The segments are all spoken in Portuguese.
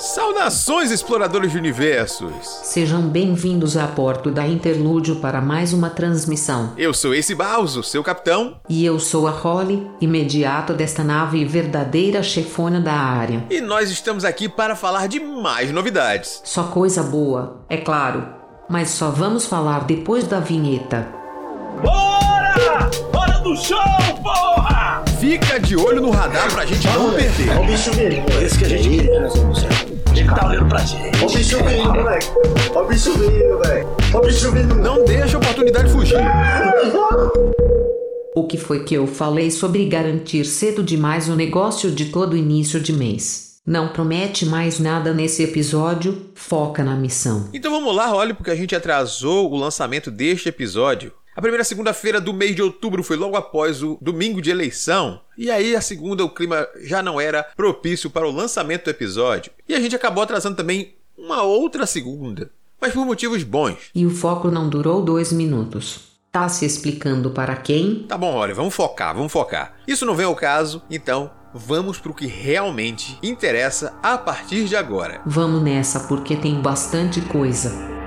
Saudações, exploradores de universos! Sejam bem-vindos a bordo da Interlúdio para mais uma transmissão. Eu sou esse Bauso, seu capitão. E eu sou a Holly, imediato desta nave verdadeira chefona da área. E nós estamos aqui para falar de mais novidades. Só coisa boa, é claro. Mas só vamos falar depois da vinheta. Bora! Hora do show, porra! Fica de olho no radar pra gente não perder. Olha o bicho. É isso que a gente quer. Ele tá olhando pra gente. Olha o bicho vindo, moleque. Olha o bicho vindo, velho. Olha o bicho vindo. Não deixa a oportunidade fugir. O que foi que eu falei sobre garantir cedo demais o negócio de todo início de mês? Não promete mais nada nesse episódio, foca na missão. Então vamos lá, olha, porque a gente atrasou o lançamento deste episódio. A primeira segunda-feira do mês de outubro foi logo após o domingo de eleição. E aí, a segunda, o clima já não era propício para o lançamento do episódio. E a gente acabou atrasando também uma outra segunda. Mas por motivos bons. E o foco não durou dois minutos. Tá se explicando para quem? Tá bom, olha, vamos focar, vamos focar. Isso não vem ao caso, então vamos para o que realmente interessa a partir de agora. Vamos nessa porque tem bastante coisa.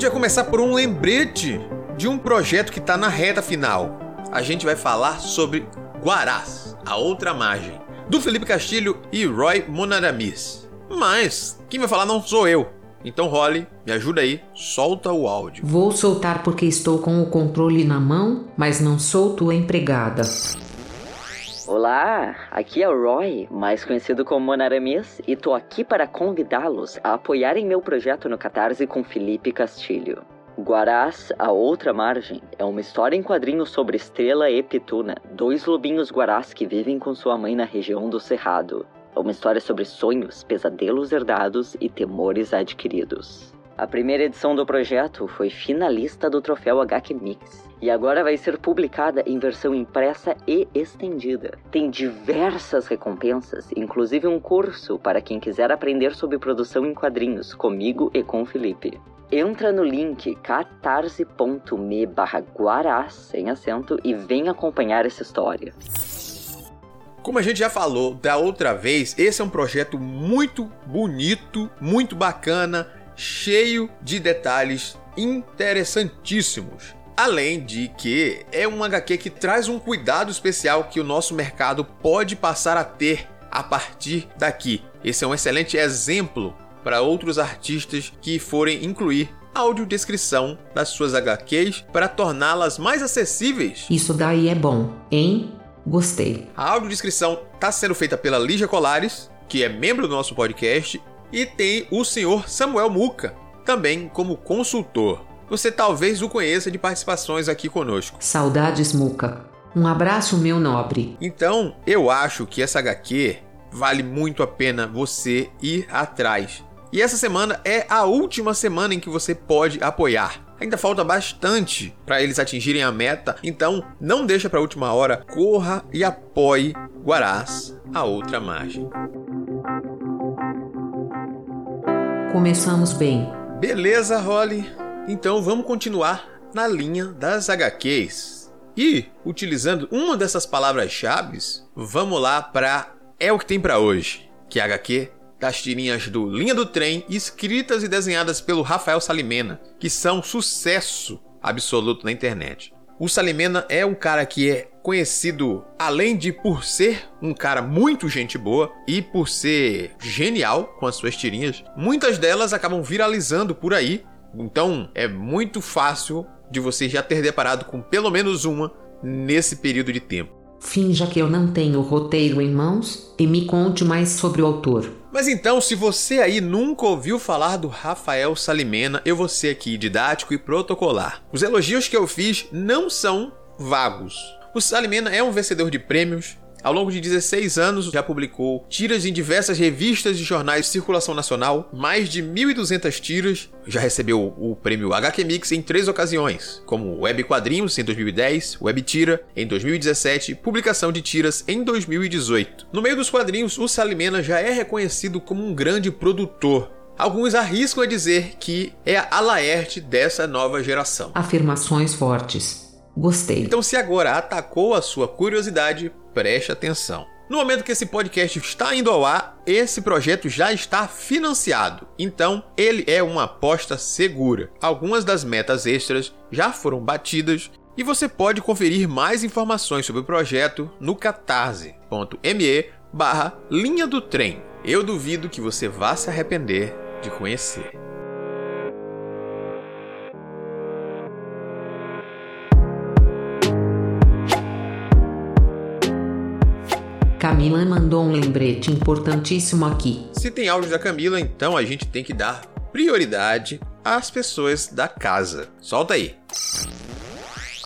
Gente vai começar por um lembrete de um projeto que está na reta final. A gente vai falar sobre Guarás, a outra margem, do Felipe Castilho e Roy Monaramis. Mas quem vai falar não sou eu. Então, Holly, me ajuda aí, solta o áudio. Vou soltar porque estou com o controle na mão, mas não sou tua empregada. Olá, aqui é o Roy, mais conhecido como Monaramis, e tô aqui para convidá-los a apoiarem meu projeto no Catarse com Felipe Castilho. Guarás, a outra margem, é uma história em quadrinhos sobre Estrela e Pituna, dois lobinhos guarás que vivem com sua mãe na região do Cerrado. É uma história sobre sonhos, pesadelos herdados e temores adquiridos. A primeira edição do projeto foi finalista do troféu HQ Mix e agora vai ser publicada em versão impressa e estendida. Tem diversas recompensas, inclusive um curso para quem quiser aprender sobre produção em quadrinhos comigo e com o Felipe. Entra no link catarse.me guará, sem acento, e vem acompanhar essa história. Como a gente já falou da outra vez, esse é um projeto muito bonito, muito bacana, cheio de detalhes interessantíssimos. Além de que é um HQ que traz um cuidado especial que o nosso mercado pode passar a ter a partir daqui. Esse é um excelente exemplo para outros artistas que forem incluir audiodescrição das suas HQs para torná-las mais acessíveis. Isso daí é bom, hein? Gostei. A audiodescrição está sendo feita pela Lígia Colares, que é membro do nosso podcast, e tem o senhor Samuel Muca, também como consultor. Você talvez o conheça de participações aqui conosco. Saudades, Muca. Um abraço, meu nobre. Então, eu acho que essa HQ vale muito a pena você ir atrás. E essa semana é a última semana em que você pode apoiar. Ainda falta bastante para eles atingirem a meta, então não deixa para a última hora, corra e apoie Guarás, a outra margem. Começamos bem. Beleza, Holly? Então vamos continuar na linha das HQs. E, utilizando uma dessas palavras-chave, vamos lá para É o que tem para hoje, que é a HQ das tirinhas do Linha do Trem, escritas e desenhadas pelo Rafael Salimena, que são sucesso absoluto na internet. O Salimena é um cara que é conhecido, além de por ser um cara muito gente boa e por ser genial com as suas tirinhas, muitas delas acabam viralizando por aí. Então é muito fácil de você já ter deparado com pelo menos uma nesse período de tempo. Finja que eu não tenho o roteiro em mãos e me conte mais sobre o autor. Mas então, se você aí nunca ouviu falar do Rafael Salimena, eu vou ser aqui didático e protocolar. Os elogios que eu fiz não são vagos. O Salimena é um vencedor de prêmios, ao longo de 16 anos, já publicou tiras em diversas revistas e jornais de circulação nacional, mais de 1.200 tiras, já recebeu o prêmio HQ Mix em três ocasiões, como Web Quadrinhos em 2010, Web Tira em 2017 publicação de tiras em 2018. No meio dos quadrinhos, o Salimena já é reconhecido como um grande produtor, Alguns arriscam a dizer que é a Laerte dessa nova geração. Afirmações fortes. Gostei. Então, se agora atacou a sua curiosidade, preste atenção. No momento que esse podcast está indo ao ar, esse projeto já está financiado. Então, ele é uma aposta segura. Algumas das metas extras já foram batidas e você pode conferir mais informações sobre o projeto no catarse.me barra linha do trem. Eu duvido que você vá se arrepender de conhecer. Camila mandou um lembrete importantíssimo aqui. Se tem áudio da Camila, então a gente tem que dar prioridade às pessoas da casa. Solta aí.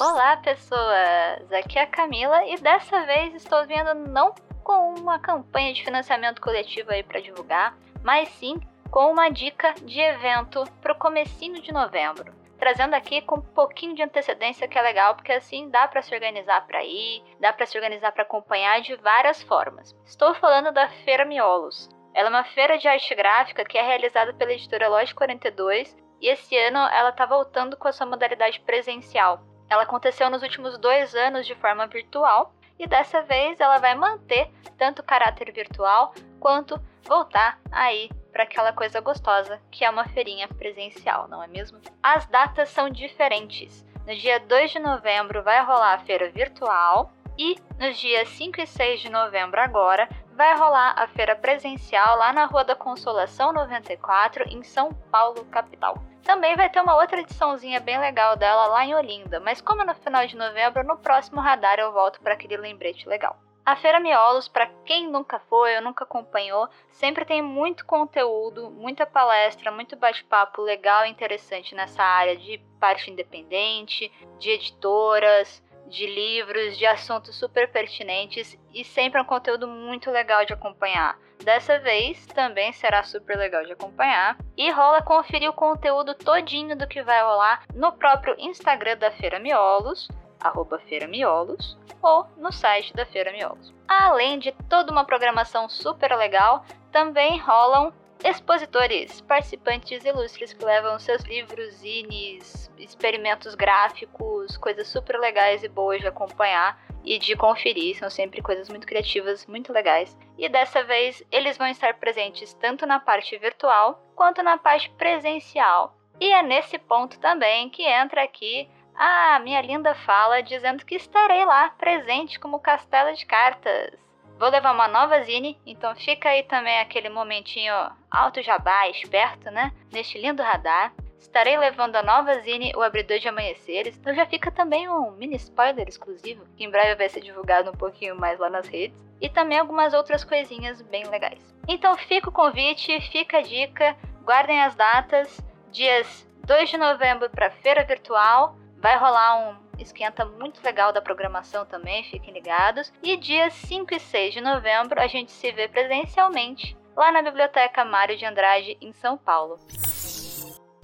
Olá, pessoas! Aqui é a Camila e dessa vez estou vindo não com uma campanha de financiamento coletivo aí para divulgar, mas sim com uma dica de evento para o comecinho de novembro trazendo aqui com um pouquinho de antecedência que é legal, porque assim dá para se organizar para ir, dá para se organizar para acompanhar de várias formas. Estou falando da Feira Miolos. Ela é uma feira de arte gráfica que é realizada pela editora Loja 42 e esse ano ela está voltando com a sua modalidade presencial. Ela aconteceu nos últimos dois anos de forma virtual e dessa vez ela vai manter tanto o caráter virtual quanto voltar aí para aquela coisa gostosa que é uma feirinha presencial, não é mesmo? As datas são diferentes. No dia 2 de novembro vai rolar a feira virtual e nos dias 5 e 6 de novembro agora vai rolar a feira presencial lá na Rua da Consolação 94 em São Paulo, capital. Também vai ter uma outra ediçãozinha bem legal dela lá em Olinda, mas como é no final de novembro, no próximo radar eu volto para aquele lembrete legal. A Feira Miolos, para quem nunca foi ou nunca acompanhou, sempre tem muito conteúdo, muita palestra, muito bate-papo legal e interessante nessa área de parte independente, de editoras, de livros, de assuntos super pertinentes e sempre é um conteúdo muito legal de acompanhar. Dessa vez também será super legal de acompanhar e rola conferir o conteúdo todinho do que vai rolar no próprio Instagram da Feira Miolos arroba Feira Miolos, ou no site da Feira Miolos. Além de toda uma programação super legal, também rolam expositores, participantes ilustres que levam seus livros, zines, experimentos gráficos, coisas super legais e boas de acompanhar e de conferir, são sempre coisas muito criativas, muito legais. E dessa vez eles vão estar presentes tanto na parte virtual quanto na parte presencial. E é nesse ponto também que entra aqui ah, minha linda fala dizendo que estarei lá, presente como castelo de cartas. Vou levar uma nova zine, então fica aí também aquele momentinho alto jabá, esperto, né? Neste lindo radar. Estarei levando a nova zine O Abridor de Amanheceres, então já fica também um mini spoiler exclusivo, que em breve vai ser divulgado um pouquinho mais lá nas redes, e também algumas outras coisinhas bem legais. Então fica o convite, fica a dica, guardem as datas, dias 2 de novembro para feira virtual, Vai rolar um esquenta muito legal da programação também, fiquem ligados. E dias 5 e 6 de novembro a gente se vê presencialmente lá na Biblioteca Mário de Andrade, em São Paulo.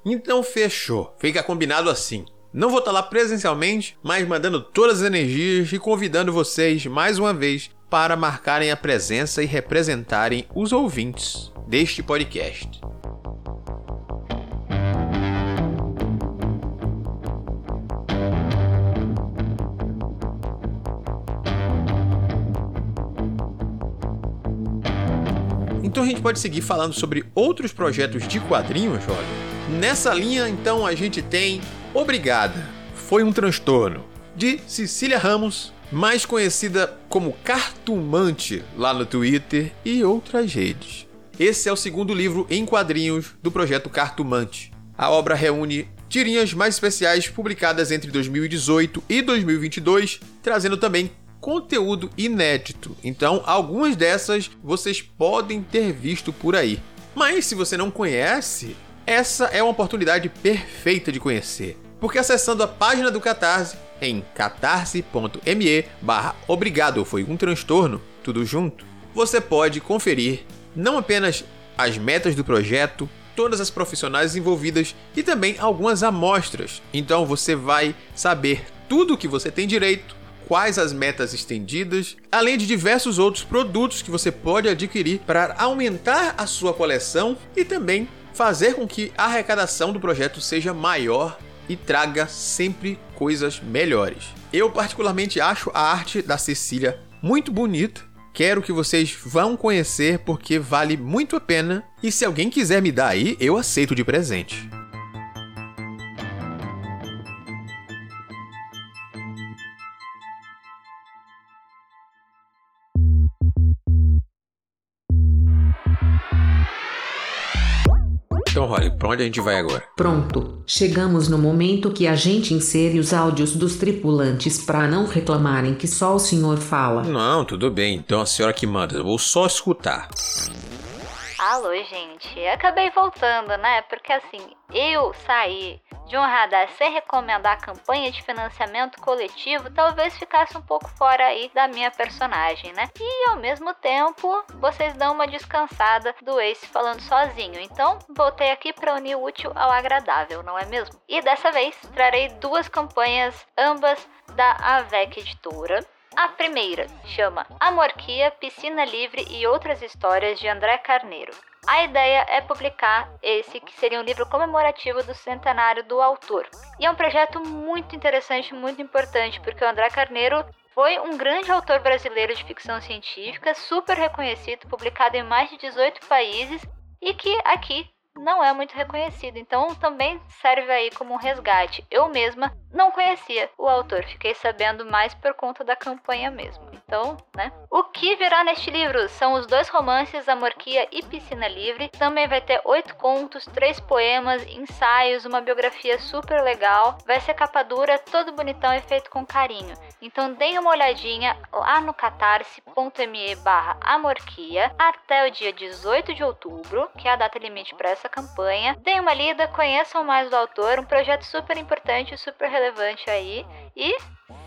Então fechou, fica combinado assim. Não vou estar lá presencialmente, mas mandando todas as energias e convidando vocês mais uma vez para marcarem a presença e representarem os ouvintes deste podcast. Gente pode seguir falando sobre outros projetos de quadrinhos. Nessa linha, então, a gente tem Obrigada, foi um transtorno, de Cecília Ramos, mais conhecida como Cartumante lá no Twitter e outras redes. Esse é o segundo livro em quadrinhos do projeto Cartumante. A obra reúne tirinhas mais especiais publicadas entre 2018 e 2022, trazendo também conteúdo inédito. Então, algumas dessas vocês podem ter visto por aí. Mas se você não conhece, essa é uma oportunidade perfeita de conhecer. Porque acessando a página do Catarse em catarse.me barra obrigado foi um transtorno, tudo junto, você pode conferir não apenas as metas do projeto, todas as profissionais envolvidas e também algumas amostras. Então você vai saber tudo o que você tem direito quais as metas estendidas, além de diversos outros produtos que você pode adquirir para aumentar a sua coleção e também fazer com que a arrecadação do projeto seja maior e traga sempre coisas melhores. Eu particularmente acho a arte da Cecília muito bonita. Quero que vocês vão conhecer porque vale muito a pena. E se alguém quiser me dar aí, eu aceito de presente. Então, Holly, pra onde a gente vai agora? Pronto, chegamos no momento que a gente insere os áudios dos tripulantes para não reclamarem que só o senhor fala. Não, tudo bem. Então a senhora que manda, eu vou só escutar. Alô, gente. Acabei voltando, né? Porque assim, eu saí de um radar sem recomendar a campanha de financiamento coletivo, talvez ficasse um pouco fora aí da minha personagem, né? E ao mesmo tempo, vocês dão uma descansada do Ace falando sozinho. Então, voltei aqui para unir o útil ao agradável, não é mesmo? E dessa vez trarei duas campanhas, ambas da AVEC Editora. A primeira chama Amorquia, Piscina Livre e Outras Histórias de André Carneiro. A ideia é publicar esse, que seria um livro comemorativo do centenário do autor. E é um projeto muito interessante, muito importante, porque o André Carneiro foi um grande autor brasileiro de ficção científica, super reconhecido, publicado em mais de 18 países e que aqui não é muito reconhecido, então também serve aí como um resgate. Eu mesma não conhecia o autor, fiquei sabendo mais por conta da campanha mesmo. Então, né? O que virá neste livro são os dois romances Amorquia e Piscina Livre. Também vai ter oito contos, três poemas, ensaios, uma biografia super legal. Vai ser capa dura, todo bonitão e feito com carinho. Então deem uma olhadinha lá no catarse.me barra amorquia até o dia 18 de outubro, que é a data limite para essa campanha. Deem uma lida, conheçam mais do autor, um projeto super importante, super relevante aí. E,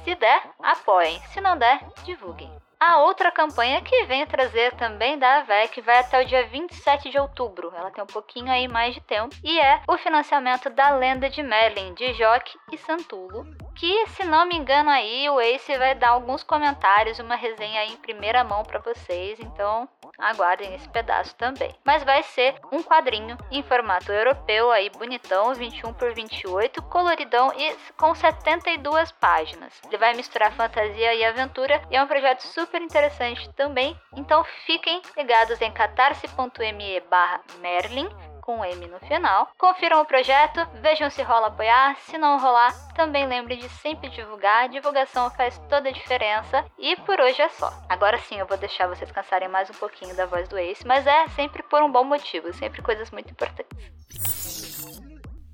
se der, apoiem. Se não der, divulguem. A outra campanha que vem trazer também da AVEC vai até o dia 27 de outubro. Ela tem um pouquinho aí mais de tempo. E é o financiamento da Lenda de Merlin, de Joque e Santulo. Que, se não me engano aí, o Ace vai dar alguns comentários, uma resenha aí em primeira mão para vocês. Então, aguardem esse pedaço também. Mas vai ser um quadrinho em formato europeu aí, bonitão, 21 por 28, coloridão e com 72 páginas. Ele vai misturar fantasia e aventura e é um projeto super interessante também. Então fiquem ligados em catarse.me barra Merlin com M no final. Confiram o projeto, vejam se rola apoiar. Se não rolar, também lembre de sempre divulgar. A divulgação faz toda a diferença. E por hoje é só. Agora sim eu vou deixar vocês cansarem mais um pouquinho da voz do Ace, mas é sempre por um bom motivo, sempre coisas muito importantes.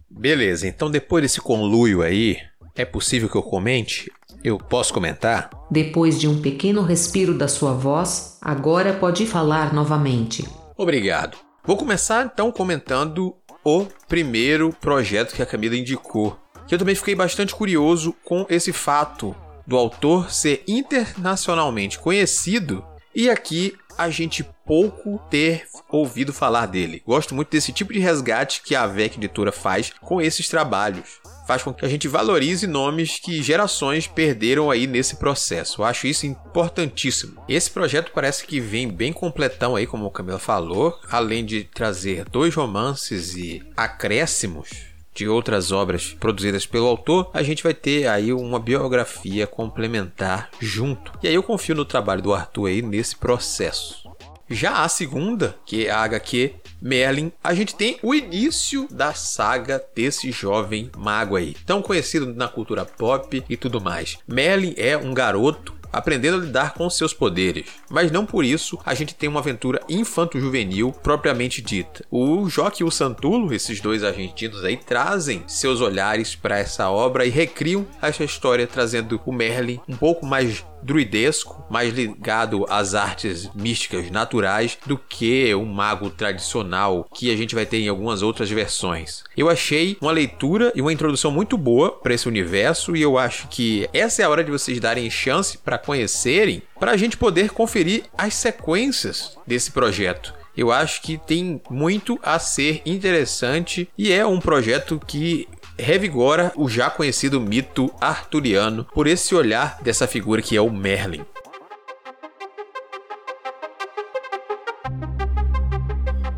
Beleza, então depois desse conluio aí, é possível que eu comente? Eu posso comentar? Depois de um pequeno respiro da sua voz, agora pode falar novamente. Obrigado. Vou começar então comentando o primeiro projeto que a Camila indicou. Que eu também fiquei bastante curioso com esse fato do autor ser internacionalmente conhecido e aqui a gente pouco ter ouvido falar dele. Gosto muito desse tipo de resgate que a VEC Editora faz com esses trabalhos. Faz com que a gente valorize nomes que gerações perderam aí nesse processo. Eu acho isso importantíssimo. Esse projeto parece que vem bem completão aí, como o Camila falou, além de trazer dois romances e acréscimos de outras obras produzidas pelo autor, a gente vai ter aí uma biografia complementar junto. E aí eu confio no trabalho do Arthur aí nesse processo. Já a segunda, que é a HQ Merlin, a gente tem o início da saga desse jovem mago aí, tão conhecido na cultura pop e tudo mais. Merlin é um garoto aprendendo a lidar com seus poderes. Mas não por isso a gente tem uma aventura infanto-juvenil propriamente dita. O Joque e o Santulo, esses dois argentinos aí, trazem seus olhares para essa obra e recriam essa história, trazendo o Merlin um pouco mais druidesco, mais ligado às artes místicas naturais do que um mago tradicional que a gente vai ter em algumas outras versões. Eu achei uma leitura e uma introdução muito boa para esse universo e eu acho que essa é a hora de vocês darem chance para conhecerem, para a gente poder conferir as sequências desse projeto. Eu acho que tem muito a ser interessante e é um projeto que revigora o já conhecido mito arturiano por esse olhar dessa figura que é o Merlin.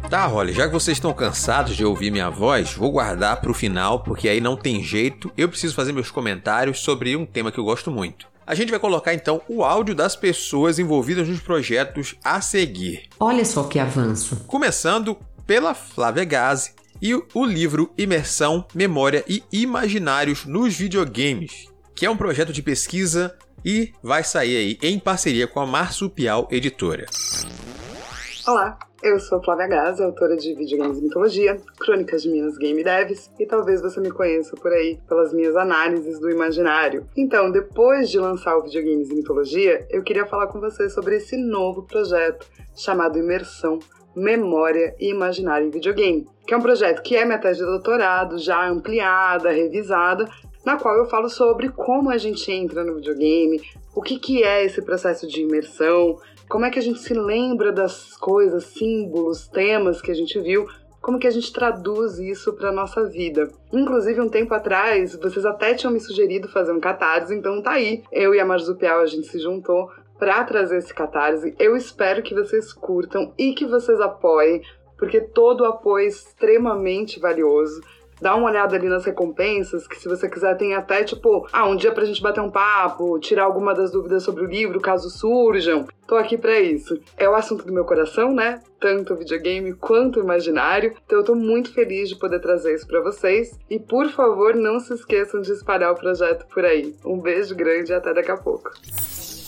Tá, Holly, já que vocês estão cansados de ouvir minha voz, vou guardar pro final, porque aí não tem jeito. Eu preciso fazer meus comentários sobre um tema que eu gosto muito. A gente vai colocar então o áudio das pessoas envolvidas nos projetos a seguir. Olha só que avanço. Começando pela Flávia Gazi e o livro Imersão, Memória e Imaginários nos Videogames, que é um projeto de pesquisa e vai sair aí em parceria com a Marsupial Editora. Olá, eu sou Flávia Gazi, autora de Videogames e Mitologia, Crônicas de Minas Game Devs, e talvez você me conheça por aí pelas minhas análises do imaginário. Então, depois de lançar o Videogames e Mitologia, eu queria falar com você sobre esse novo projeto chamado Imersão, Memória e Imaginário em Videogame, que é um projeto que é minha tese de doutorado, já ampliada, revisada, na qual eu falo sobre como a gente entra no videogame, o que, que é esse processo de imersão, como é que a gente se lembra das coisas, símbolos, temas que a gente viu, como que a gente traduz isso para nossa vida. Inclusive, um tempo atrás, vocês até tinham me sugerido fazer um catarse, então tá aí. Eu e a Marzupial, a gente se juntou para trazer esse catarse. Eu espero que vocês curtam e que vocês apoiem, porque todo apoio é extremamente valioso dá uma olhada ali nas recompensas, que se você quiser tem até tipo, ah, um dia pra gente bater um papo, tirar alguma das dúvidas sobre o livro, caso surjam. Tô aqui para isso. É o assunto do meu coração, né? Tanto videogame quanto imaginário. Então eu tô muito feliz de poder trazer isso para vocês. E por favor, não se esqueçam de espalhar o projeto por aí. Um beijo grande e até daqui a pouco.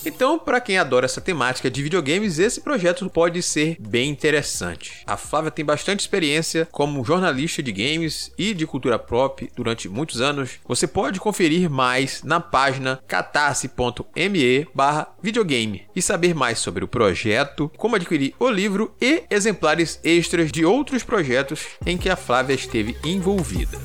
Então, para quem adora essa temática de videogames, esse projeto pode ser bem interessante. A Flávia tem bastante experiência como jornalista de games e de cultura pop durante muitos anos. Você pode conferir mais na página catarse.me/videogame e saber mais sobre o projeto, como adquirir o livro e exemplares extras de outros projetos em que a Flávia esteve envolvida.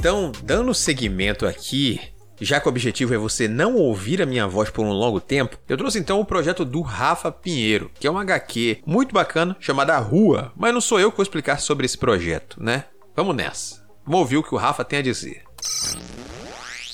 Então, dando seguimento aqui, já que o objetivo é você não ouvir a minha voz por um longo tempo, eu trouxe então o projeto do Rafa Pinheiro, que é um HQ muito bacana chamada Rua, mas não sou eu que vou explicar sobre esse projeto, né? Vamos nessa. Vamos ouvir o que o Rafa tem a dizer.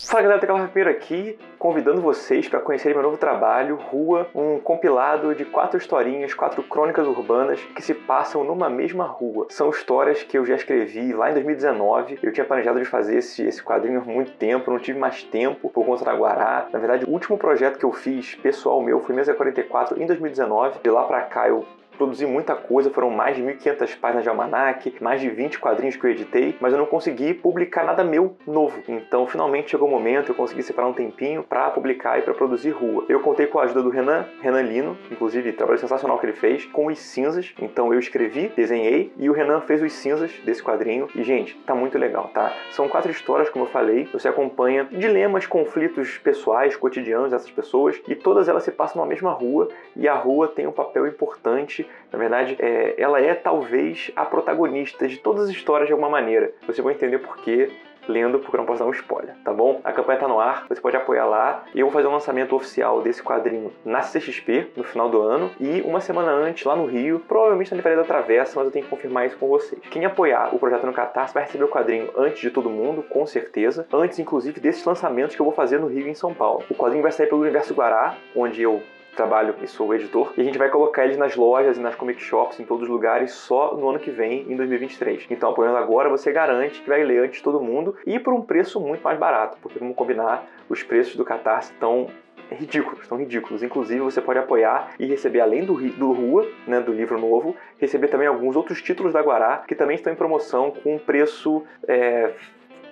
Fala galera, Tecla Rapeiro aqui, convidando vocês para conhecerem meu novo trabalho, Rua, um compilado de quatro historinhas, quatro crônicas urbanas que se passam numa mesma rua. São histórias que eu já escrevi lá em 2019, eu tinha planejado de fazer esse, esse quadrinho há muito tempo, não tive mais tempo por conta da Guará. Na verdade, o último projeto que eu fiz, pessoal meu, foi Mesa 44 em 2019. De lá para cá eu produzi muita coisa, foram mais de 1.500 páginas de almanac, mais de 20 quadrinhos que eu editei, mas eu não consegui publicar nada meu novo. Então, finalmente chegou o momento, eu consegui separar um tempinho para publicar e para produzir rua. Eu contei com a ajuda do Renan, Renan Lino, inclusive trabalho sensacional que ele fez, com os cinzas. Então, eu escrevi, desenhei e o Renan fez os cinzas desse quadrinho. E, gente, tá muito legal, tá? São quatro histórias, como eu falei, você acompanha dilemas, conflitos pessoais, cotidianos dessas pessoas e todas elas se passam na mesma rua e a rua tem um papel importante na verdade, é, ela é talvez a protagonista de todas as histórias de alguma maneira. Você vai entender por quê lendo, porque eu não posso dar um spoiler, tá bom? A campanha tá no ar, você pode apoiar lá. Eu vou fazer um lançamento oficial desse quadrinho na CXP, no final do ano, e uma semana antes, lá no Rio, provavelmente na Livraria da Travessa, mas eu tenho que confirmar isso com vocês. Quem apoiar o projeto no Catarse vai receber o quadrinho antes de todo mundo, com certeza. Antes, inclusive, desses lançamentos que eu vou fazer no Rio e em São Paulo. O quadrinho vai sair pelo Universo Guará, onde eu trabalho e sou editor. E a gente vai colocar eles nas lojas e nas comic shops, em todos os lugares, só no ano que vem, em 2023. Então, apoiando agora, você garante que vai ler antes de todo mundo e por um preço muito mais barato, porque vamos combinar, os preços do Catarse estão ridículos, estão ridículos. Inclusive, você pode apoiar e receber, além do, do Rua, né, do livro novo, receber também alguns outros títulos da Guará, que também estão em promoção com um preço é,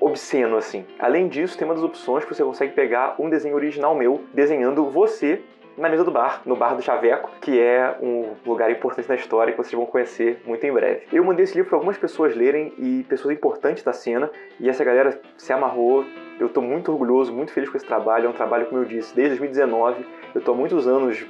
obsceno, assim. Além disso, tem uma das opções que você consegue pegar um desenho original meu, desenhando você na mesa do bar, no bar do Chaveco, que é um lugar importante na história que vocês vão conhecer muito em breve. Eu mandei esse livro para algumas pessoas lerem e pessoas importantes da cena, e essa galera se amarrou. Eu estou muito orgulhoso, muito feliz com esse trabalho. É um trabalho, como eu disse, desde 2019. Eu estou há muitos anos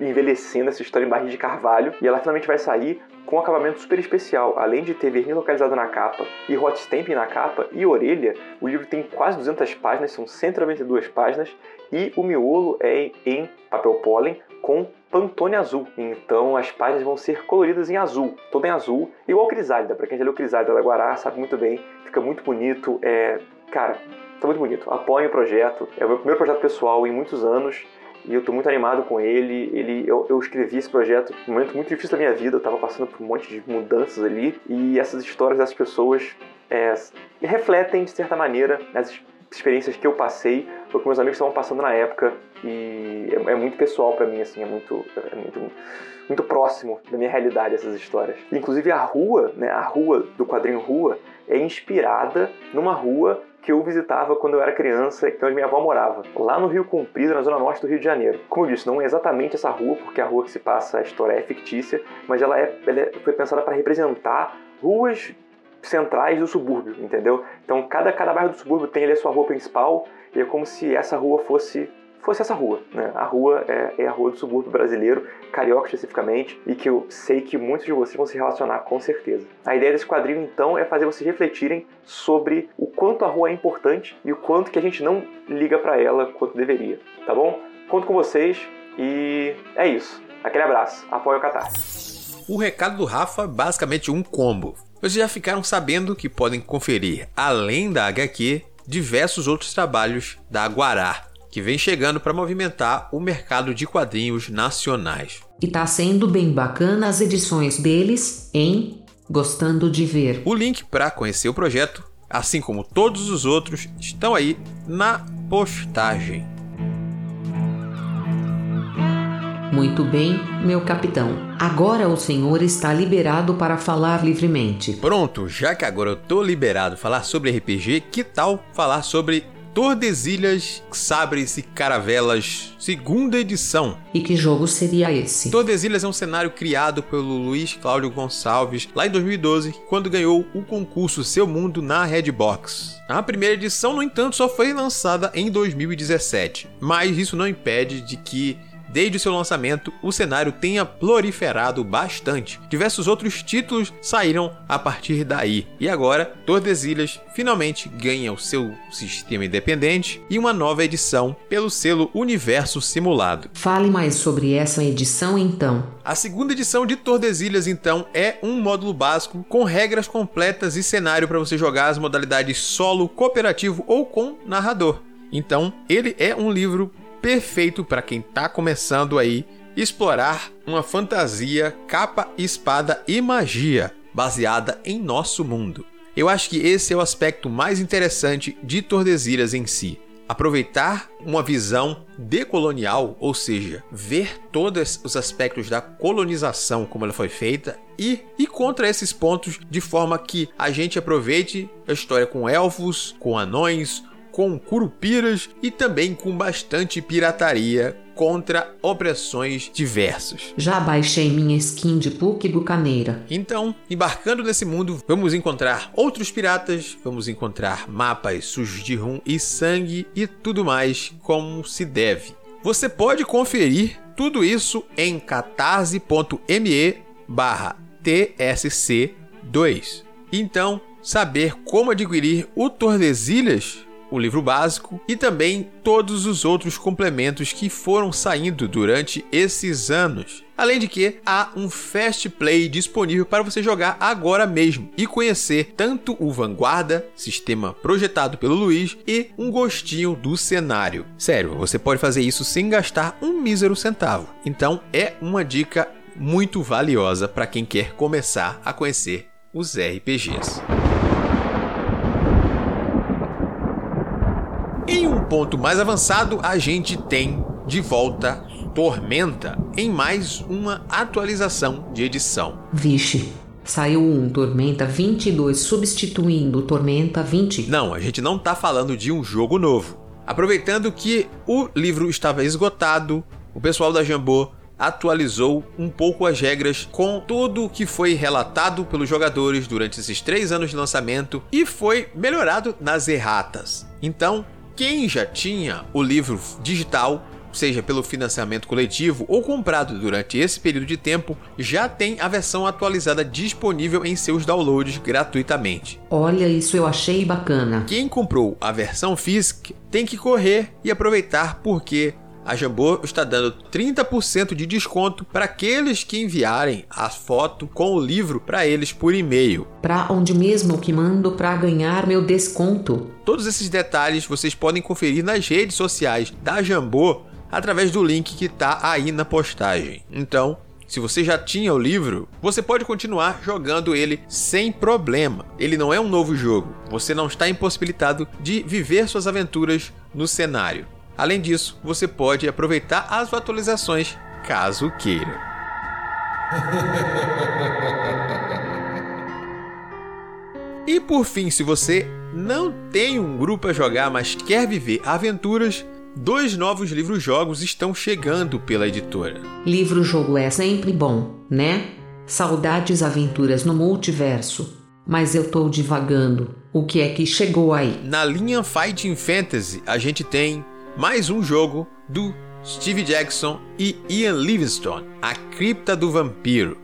envelhecendo essa história em barris de carvalho e ela finalmente vai sair com um acabamento super especial. Além de ter verniz localizado na capa e hot stamping na capa e orelha, o livro tem quase 200 páginas, são 192 páginas e o miolo é em papel pólen com Pantone azul. Então as páginas vão ser coloridas em azul, todo em azul, igual Crisálida. Para quem já leu Crisálida da Guará sabe muito bem, fica muito bonito, é cara, tá muito bonito. Apoio o projeto. É o meu primeiro projeto pessoal em muitos anos e eu estou muito animado com ele. ele eu, eu, escrevi esse projeto num momento muito difícil da minha vida, eu estava passando por um monte de mudanças ali e essas histórias dessas pessoas é, refletem, de certa maneira, as experiências que eu passei, ou que meus amigos estavam passando na época e é, é muito pessoal para mim, assim, é muito, é muito, muito próximo da minha realidade essas histórias. Inclusive a rua, né, a rua do quadrinho Rua é inspirada numa rua que eu visitava quando eu era criança, que onde minha avó morava, lá no Rio Comprido, na zona norte do Rio de Janeiro. Como eu disse, não é exatamente essa rua, porque a rua que se passa a história é fictícia, mas ela, é, ela é, foi pensada para representar ruas centrais do subúrbio, entendeu? Então cada, cada bairro do subúrbio tem ali a sua rua principal e é como se essa rua fosse fosse essa rua, né? A rua é, é, a rua do subúrbio brasileiro, carioca especificamente, e que eu sei que muitos de vocês vão se relacionar com certeza. A ideia desse quadrinho então é fazer vocês refletirem sobre o quanto a rua é importante e o quanto que a gente não liga para ela quanto deveria, tá bom? Conto com vocês e é isso. Aquele abraço, apoio o Catarse. O recado do Rafa é basicamente um combo. Vocês já ficaram sabendo que podem conferir, além da HQ, diversos outros trabalhos da Guará, que vem chegando para movimentar o mercado de quadrinhos nacionais. E tá sendo bem bacana as edições deles, hein? Gostando de ver. O link para conhecer o projeto, assim como todos os outros, estão aí na postagem. Muito bem, meu capitão. Agora o senhor está liberado para falar livremente. Pronto, já que agora eu tô liberado falar sobre RPG, que tal falar sobre Tordesilhas, Sabres e Caravelas, segunda edição. E que jogo seria esse? Tordesilhas é um cenário criado pelo Luiz Cláudio Gonçalves lá em 2012, quando ganhou o concurso Seu Mundo na Redbox. A primeira edição, no entanto, só foi lançada em 2017, mas isso não impede de que desde seu lançamento, o cenário tenha proliferado bastante. Diversos outros títulos saíram a partir daí. E agora, Tordesilhas finalmente ganha o seu sistema independente e uma nova edição pelo selo Universo Simulado. Fale mais sobre essa edição então. A segunda edição de Tordesilhas, então, é um módulo básico com regras completas e cenário para você jogar as modalidades solo, cooperativo ou com narrador. Então, ele é um livro perfeito para quem está começando aí explorar uma fantasia capa, espada e magia baseada em nosso mundo. Eu acho que esse é o aspecto mais interessante de Tordesilhas em si. Aproveitar uma visão decolonial, ou seja, ver todos os aspectos da colonização como ela foi feita e ir contra esses pontos de forma que a gente aproveite a história com elfos, com anões, com curupiras e também com bastante pirataria contra opressões diversas. Já baixei minha skin de Puck Bucaneira. Então, embarcando nesse mundo, vamos encontrar outros piratas, vamos encontrar mapas sujos de rum e sangue e tudo mais como se deve. Você pode conferir tudo isso em catarse.me barra TSC2. Então, saber como adquirir o Tordesilhas o livro básico e também todos os outros complementos que foram saindo durante esses anos. Além de que há um Fast Play disponível para você jogar agora mesmo e conhecer tanto o Vanguarda, sistema projetado pelo Luiz, e um gostinho do cenário. Sério, você pode fazer isso sem gastar um mísero centavo. Então é uma dica muito valiosa para quem quer começar a conhecer os RPGs. Em um ponto mais avançado, a gente tem de volta Tormenta em mais uma atualização de edição. Vixe, saiu um Tormenta 22 substituindo Tormenta 20. Não, a gente não está falando de um jogo novo. Aproveitando que o livro estava esgotado, o pessoal da Jambô atualizou um pouco as regras com tudo o que foi relatado pelos jogadores durante esses três anos de lançamento e foi melhorado nas erratas. Então, quem já tinha o livro digital, seja pelo financiamento coletivo ou comprado durante esse período de tempo, já tem a versão atualizada disponível em seus downloads gratuitamente. Olha, isso eu achei bacana. Quem comprou a versão física tem que correr e aproveitar porque a Jambô está dando 30% de desconto para aqueles que enviarem a foto com o livro para eles por e-mail. Pra onde mesmo que mando pra ganhar meu desconto? Todos esses detalhes vocês podem conferir nas redes sociais da Jambô através do link que está aí na postagem. Então, se você já tinha o livro, você pode continuar jogando ele sem problema. Ele não é um novo jogo. Você não está impossibilitado de viver suas aventuras no cenário. Além disso, você pode aproveitar as atualizações caso queira. E por fim, se você não tem um grupo a jogar, mas quer viver aventuras, dois novos livros-jogos estão chegando pela editora. Livro-jogo é sempre bom, né? Saudades aventuras no multiverso. Mas eu tô divagando. O que é que chegou aí? Na linha Fighting Fantasy, a gente tem mais um jogo do Steve Jackson e Ian Livingstone, A Cripta do Vampiro.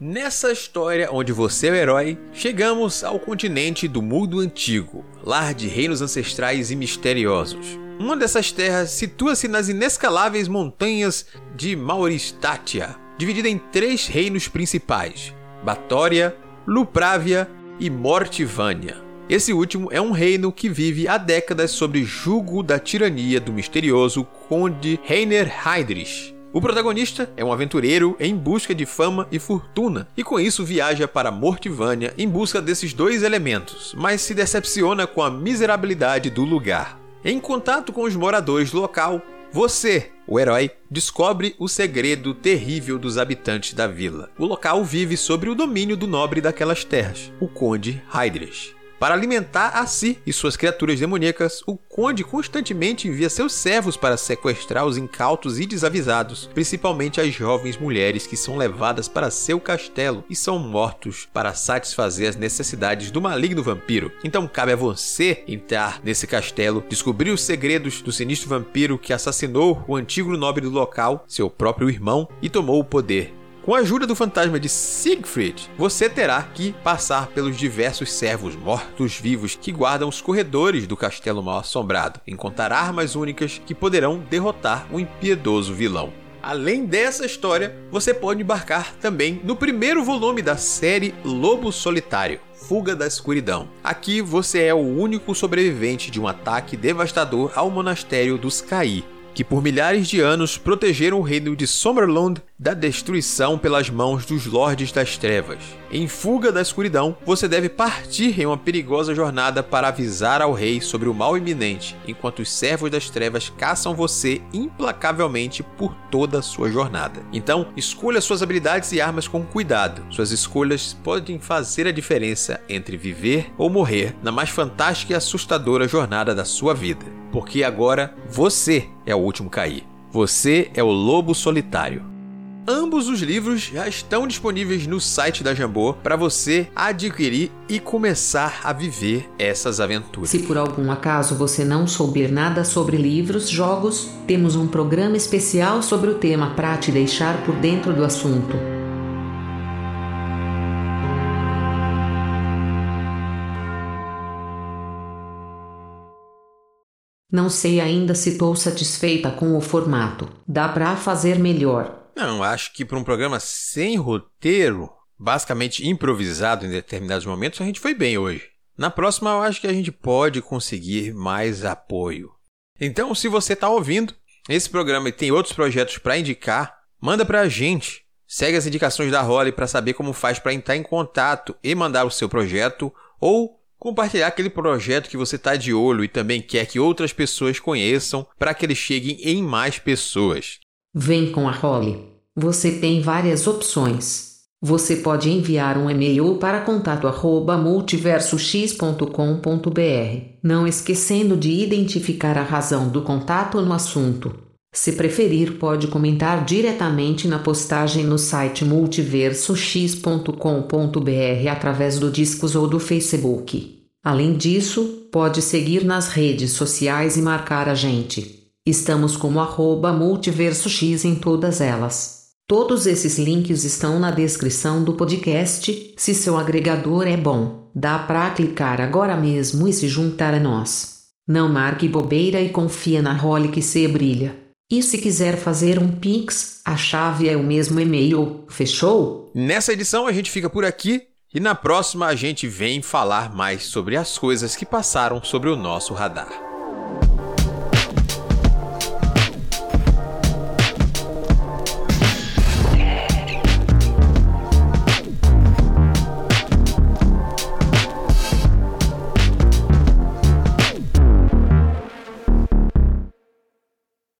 Nessa história onde você é o herói, chegamos ao continente do mundo antigo, lar de reinos ancestrais e misteriosos. Uma dessas terras situa-se nas inescaláveis montanhas de Mauristatia, dividida em três reinos principais: Batória, Luprávia e Mortivânia. Esse último é um reino que vive há décadas sob jugo da tirania do misterioso Conde Rainer Heydrich. O protagonista é um aventureiro em busca de fama e fortuna, e com isso viaja para Mortivânia em busca desses dois elementos, mas se decepciona com a miserabilidade do lugar. Em contato com os moradores local, você, o herói, descobre o segredo terrível dos habitantes da vila. O local vive sob o domínio do nobre daquelas terras, o Conde Heydrich. Para alimentar a si e suas criaturas demoníacas, o conde constantemente envia seus servos para sequestrar os incautos e desavisados, principalmente as jovens mulheres que são levadas para seu castelo e são mortos para satisfazer as necessidades do maligno vampiro. Então cabe a você entrar nesse castelo, descobrir os segredos do sinistro vampiro que assassinou o antigo nobre do local, seu próprio irmão, e tomou o poder. Com a ajuda do fantasma de Siegfried, você terá que passar pelos diversos servos mortos-vivos que guardam os corredores do castelo mal assombrado, encontrar armas únicas que poderão derrotar o impiedoso vilão. Além dessa história, você pode embarcar também no primeiro volume da série Lobo Solitário. Fuga da Escuridão. Aqui você é o único sobrevivente de um ataque devastador ao monastério dos Caí, que por milhares de anos protegeram o reino de Summerlund da destruição pelas mãos dos Lordes das Trevas. Em fuga da escuridão, você deve partir em uma perigosa jornada para avisar ao rei sobre o mal iminente, enquanto os servos das trevas caçam você implacavelmente por toda a sua jornada. Então, escolha suas habilidades e armas com cuidado. Suas escolhas podem fazer a diferença entre viver ou morrer na mais fantástica e assustadora jornada da sua vida. Porque agora você é o último cair. Você é o lobo solitário. Ambos os livros já estão disponíveis no site da Jambô para você adquirir e começar a viver essas aventuras. Se por algum acaso você não souber nada sobre livros, jogos, temos um programa especial sobre o tema para te deixar por dentro do assunto. Não sei ainda se estou satisfeita com o formato. Dá para fazer melhor. Não, acho que para um programa sem roteiro, basicamente improvisado em determinados momentos, a gente foi bem hoje. Na próxima, eu acho que a gente pode conseguir mais apoio. Então, se você está ouvindo esse programa e tem outros projetos para indicar, manda para a gente. Segue as indicações da Holly para saber como faz para entrar em contato e mandar o seu projeto ou compartilhar aquele projeto que você está de olho e também quer que outras pessoas conheçam para que ele chegue em mais pessoas. Vem com a Holly. Você tem várias opções. Você pode enviar um e-mail para contato@multiversox.com.br, não esquecendo de identificar a razão do contato no assunto. Se preferir, pode comentar diretamente na postagem no site multiversox.com.br através do Discos ou do Facebook. Além disso, pode seguir nas redes sociais e marcar a gente. Estamos como arroba multiversox em todas elas. Todos esses links estão na descrição do podcast. Se seu agregador é bom, dá para clicar agora mesmo e se juntar a nós. Não marque bobeira e confia na role que se brilha. E se quiser fazer um Pix, a chave é o mesmo e-mail, fechou? Nessa edição a gente fica por aqui e na próxima a gente vem falar mais sobre as coisas que passaram sobre o nosso radar.